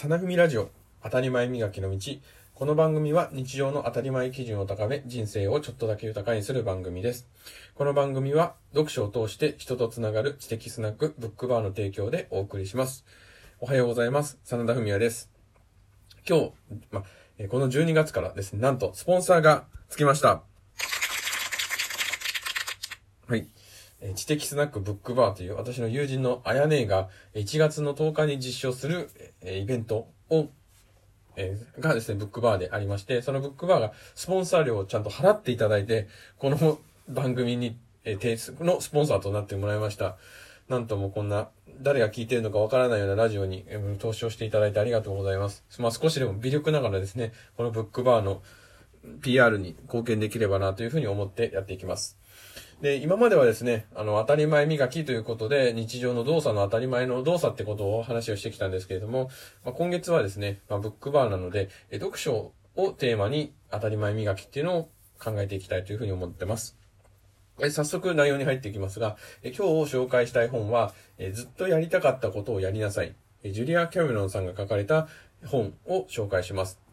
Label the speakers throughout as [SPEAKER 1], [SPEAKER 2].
[SPEAKER 1] サナフミラジオ当たり前磨きの道。この番組は日常の当たり前基準を高め人生をちょっとだけ豊かにする番組です。この番組は読書を通して人とつながる知的スナックブックバーの提供でお送りします。おはようございます。真田文也です。今日、ま、この12月からですねなんとスポンサーがつきました。はい。え知的スナックブックバーという私の友人のあやねえが1月の10日に実施する、えイベントを、え、がですね、ブックバーでありまして、そのブックバーがスポンサー料をちゃんと払っていただいて、この番組に、え、提出のスポンサーとなってもらいました。なんともこんな、誰が聞いてるのかわからないようなラジオに、え、投資をしていただいてありがとうございます。まあ、少しでも微力ながらですね、このブックバーの PR に貢献できればなというふうに思ってやっていきます。で、今まではですね、あの、当たり前磨きということで、日常の動作の当たり前の動作ってことを話をしてきたんですけれども、まあ、今月はですね、まあ、ブックバーなので、読書をテーマに当たり前磨きっていうのを考えていきたいというふうに思ってます。早速内容に入っていきますが、今日紹介したい本は、ずっとやりたかったことをやりなさい。ジュリア・キャメロンさんが書かれた本を紹介します。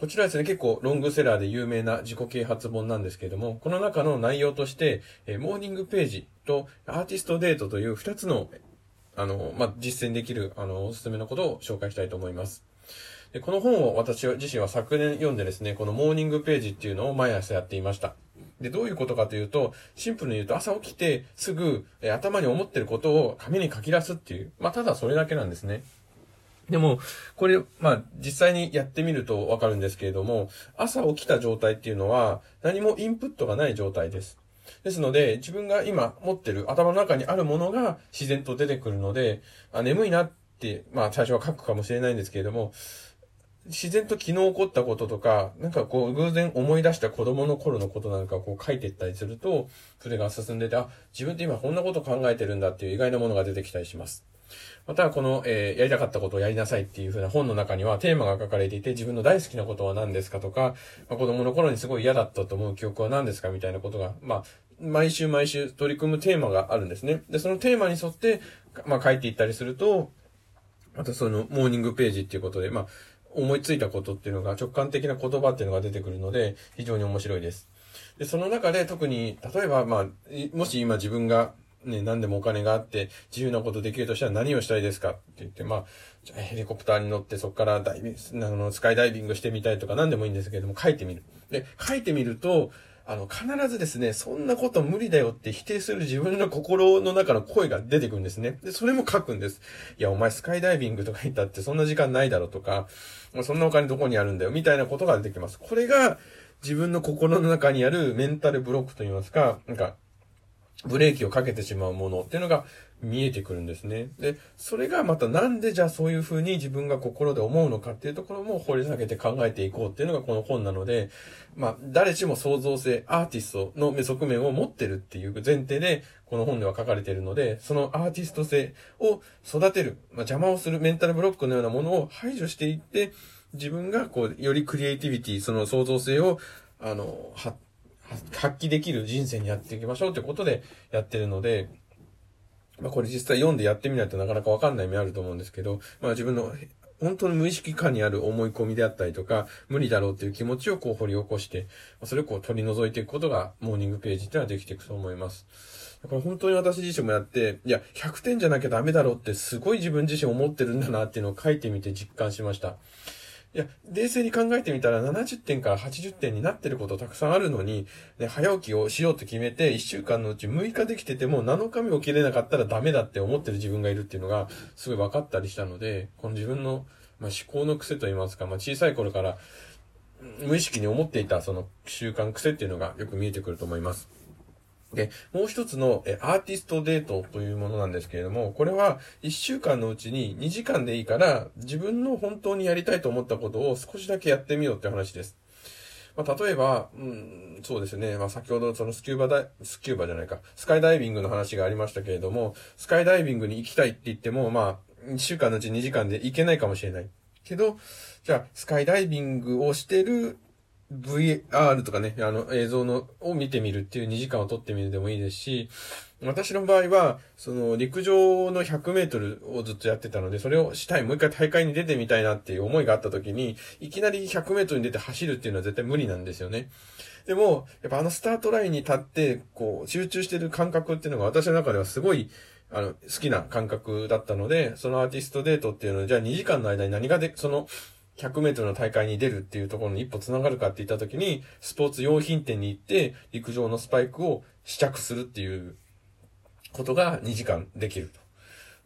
[SPEAKER 1] こちらですね、結構ロングセラーで有名な自己啓発本なんですけれども、この中の内容として、えモーニングページとアーティストデートという2つの、あの、まあ、実践できる、あの、おすすめのことを紹介したいと思います。でこの本を私自身は昨年読んでですね、このモーニングページっていうのを毎朝やっていました。で、どういうことかというと、シンプルに言うと朝起きてすぐ、え頭に思ってることを紙に書き出すっていう、まあ、ただそれだけなんですね。でも、これ、まあ、実際にやってみるとわかるんですけれども、朝起きた状態っていうのは、何もインプットがない状態です。ですので、自分が今持ってる頭の中にあるものが自然と出てくるので、あ眠いなって、まあ最初は書くかもしれないんですけれども、自然と昨日起こったこととか、なんかこう偶然思い出した子供の頃のことなんかこう書いていったりすると、それが進んでて、あ、自分って今こんなこと考えてるんだっていう意外なものが出てきたりします。またこの、えー、やりたかったことをやりなさいっていう風な本の中にはテーマが書かれていて、自分の大好きなことは何ですかとか、まあ、子供の頃にすごい嫌だったと思う記憶は何ですかみたいなことが、まあ、毎週毎週取り組むテーマがあるんですね。で、そのテーマに沿って、まあ、書いていったりすると、またそのモーニングページっていうことで、まあ、思いついたことっていうのが直感的な言葉っていうのが出てくるので、非常に面白いです。で、その中で特に、例えば、まあ、もし今自分がね、何でもお金があって自由なことできるとしたら何をしたいですかって言って、まあ、じゃヘリコプターに乗ってそこからダイビング、あの、スカイダイビングしてみたいとか何でもいいんですけれども、書いてみる。で、書いてみると、あの、必ずですね、そんなこと無理だよって否定する自分の心の中の声が出てくるんですね。で、それも書くんです。いや、お前スカイダイビングとか言ったってそんな時間ないだろとか、そんなお金どこにあるんだよみたいなことが出てきます。これが自分の心の中にあるメンタルブロックといいますか、なんか、ブレーキをかけてしまうものっていうのが見えてくるんですね。で、それがまたなんでじゃあそういうふうに自分が心で思うのかっていうところも掘り下げて考えていこうっていうのがこの本なので、まあ、誰しも創造性、アーティストの側面を持ってるっていう前提で、この本では書かれているので、そのアーティスト性を育てる、まあ、邪魔をするメンタルブロックのようなものを排除していって、自分がこう、よりクリエイティビティ、その創造性を、あの、発発揮できる人生にやっていきましょうってことでやってるので、まあこれ実際読んでやってみないとなかなかわかんない面あると思うんですけど、まあ自分の本当に無意識下にある思い込みであったりとか、無理だろうっていう気持ちをこう掘り起こして、それをこう取り除いていくことがモーニングページっていうのはできていくと思います。これ本当に私自身もやって、いや、100点じゃなきゃダメだろうってすごい自分自身思ってるんだなっていうのを書いてみて実感しました。いや、冷静に考えてみたら70点から80点になってることたくさんあるのに、ね、早起きをしようと決めて1週間のうち6日できてても7日目起きれなかったらダメだって思ってる自分がいるっていうのがすごい分かったりしたので、この自分の、まあ、思考の癖といいますか、まあ、小さい頃から無意識に思っていたその習慣癖っていうのがよく見えてくると思います。で、もう一つのえアーティストデートというものなんですけれども、これは一週間のうちに2時間でいいから自分の本当にやりたいと思ったことを少しだけやってみようって話です。まあ、例えば、うん、そうですね。まあ、先ほどそのスキューバダイ、スキューバじゃないか、スカイダイビングの話がありましたけれども、スカイダイビングに行きたいって言っても、まあ、1週間のうち2時間で行けないかもしれない。けど、じゃあ、スカイダイビングをしてる VR とかね、あの映像のを見てみるっていう2時間を撮ってみるでもいいですし、私の場合は、その陸上の100メートルをずっとやってたので、それをしたい、もう一回大会に出てみたいなっていう思いがあった時に、いきなり100メートルに出て走るっていうのは絶対無理なんですよね。でも、やっぱあのスタートラインに立って、こう、集中してる感覚っていうのが私の中ではすごい、あの、好きな感覚だったので、そのアーティストデートっていうのを、じゃあ2時間の間に何がで、その、100メートルの大会に出るっていうところに一歩繋がるかって言った時に、スポーツ用品店に行って、陸上のスパイクを試着するっていうことが2時間できると。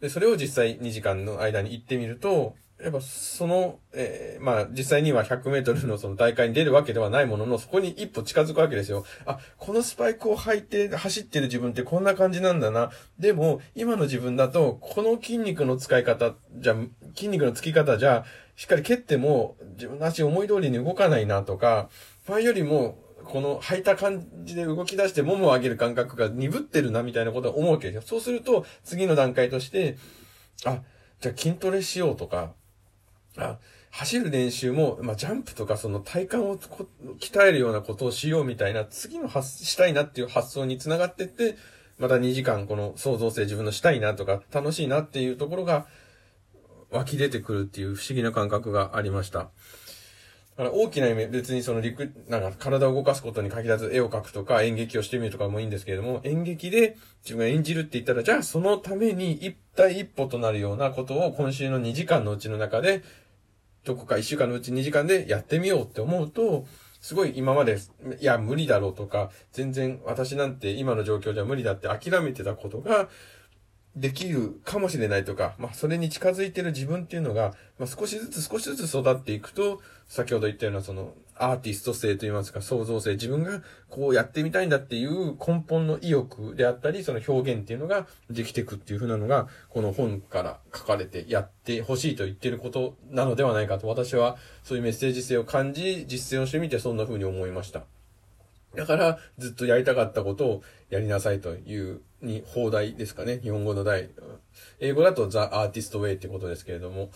[SPEAKER 1] で、それを実際2時間の間に行ってみると、やっぱその、えー、まあ実際には100メートルのその大会に出るわけではないものの、そこに一歩近づくわけですよ。あ、このスパイクを履いて走ってる自分ってこんな感じなんだな。でも、今の自分だと、この筋肉の使い方じゃ、筋肉のつき方じゃ、しっかり蹴っても自分の足思い通りに動かないなとか、前よりもこの履いた感じで動き出してももを上げる感覚が鈍ってるなみたいなことは思うわけですよ。そうすると、次の段階として、あ、じゃあ筋トレしようとか、あ走る練習も、まあ、ジャンプとかその体幹を鍛えるようなことをしようみたいな、次の発、したいなっていう発想につながってって、また2時間この創造性自分のしたいなとか、楽しいなっていうところが湧き出てくるっていう不思議な感覚がありました。だから大きな夢、別にその陸、なんか体を動かすことに限らず絵を描くとか演劇をしてみるとかもいいんですけれども、演劇で自分が演じるって言ったら、じゃあそのために一体一歩となるようなことを今週の2時間のうちの中でどこか一週間のうち2時間でやってみようって思うと、すごい今まで、いや、無理だろうとか、全然私なんて今の状況じゃ無理だって諦めてたことが、できるかもしれないとか、まあ、それに近づいてる自分っていうのが、まあ、少しずつ少しずつ育っていくと、先ほど言ったようなその、アーティスト性といいますか、創造性、自分がこうやってみたいんだっていう根本の意欲であったり、その表現っていうのができていくっていう風なのが、この本から書かれてやってほしいと言ってることなのではないかと、私はそういうメッセージ性を感じ、実践をしてみてそんな風に思いました。だから、ずっとやりたかったことをやりなさいというに、放題ですかね。日本語の題。英語だと The Artist Way ってことですけれども、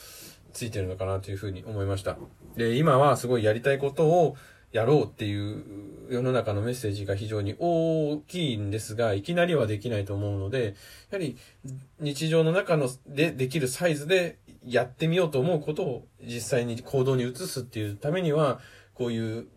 [SPEAKER 1] ついてるのかなというふうに思いました。で、今はすごいやりたいことをやろうっていう世の中のメッセージが非常に大きいんですが、いきなりはできないと思うので、やはり日常の中のでできるサイズでやってみようと思うことを実際に行動に移すっていうためには、こういう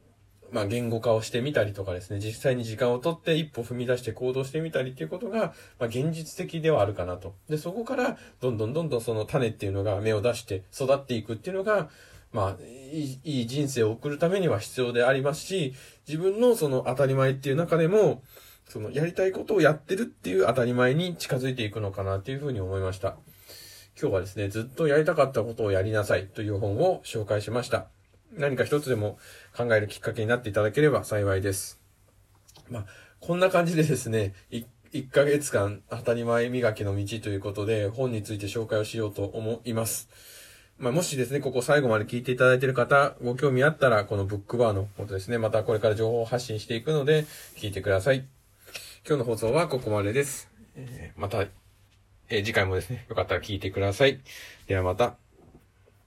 [SPEAKER 1] まあ、言語化をしてみたりとかですね、実際に時間をとって一歩踏み出して行動してみたりっていうことが、まあ、現実的ではあるかなと。で、そこから、どんどんどんどんその種っていうのが芽を出して育っていくっていうのが、まあ、いい人生を送るためには必要でありますし、自分のその当たり前っていう中でも、そのやりたいことをやってるっていう当たり前に近づいていくのかなっていうふうに思いました。今日はですね、ずっとやりたかったことをやりなさいという本を紹介しました。何か一つでも考えるきっかけになっていただければ幸いです。まあ、こんな感じでですね、1ヶ月間当たり前磨きの道ということで本について紹介をしようと思います。まあ、もしですね、ここ最後まで聞いていただいている方、ご興味あったら、このブックバーのことですね、またこれから情報を発信していくので、聞いてください。今日の放送はここまでです。えー、また、えー、次回もですね、よかったら聞いてください。ではまた。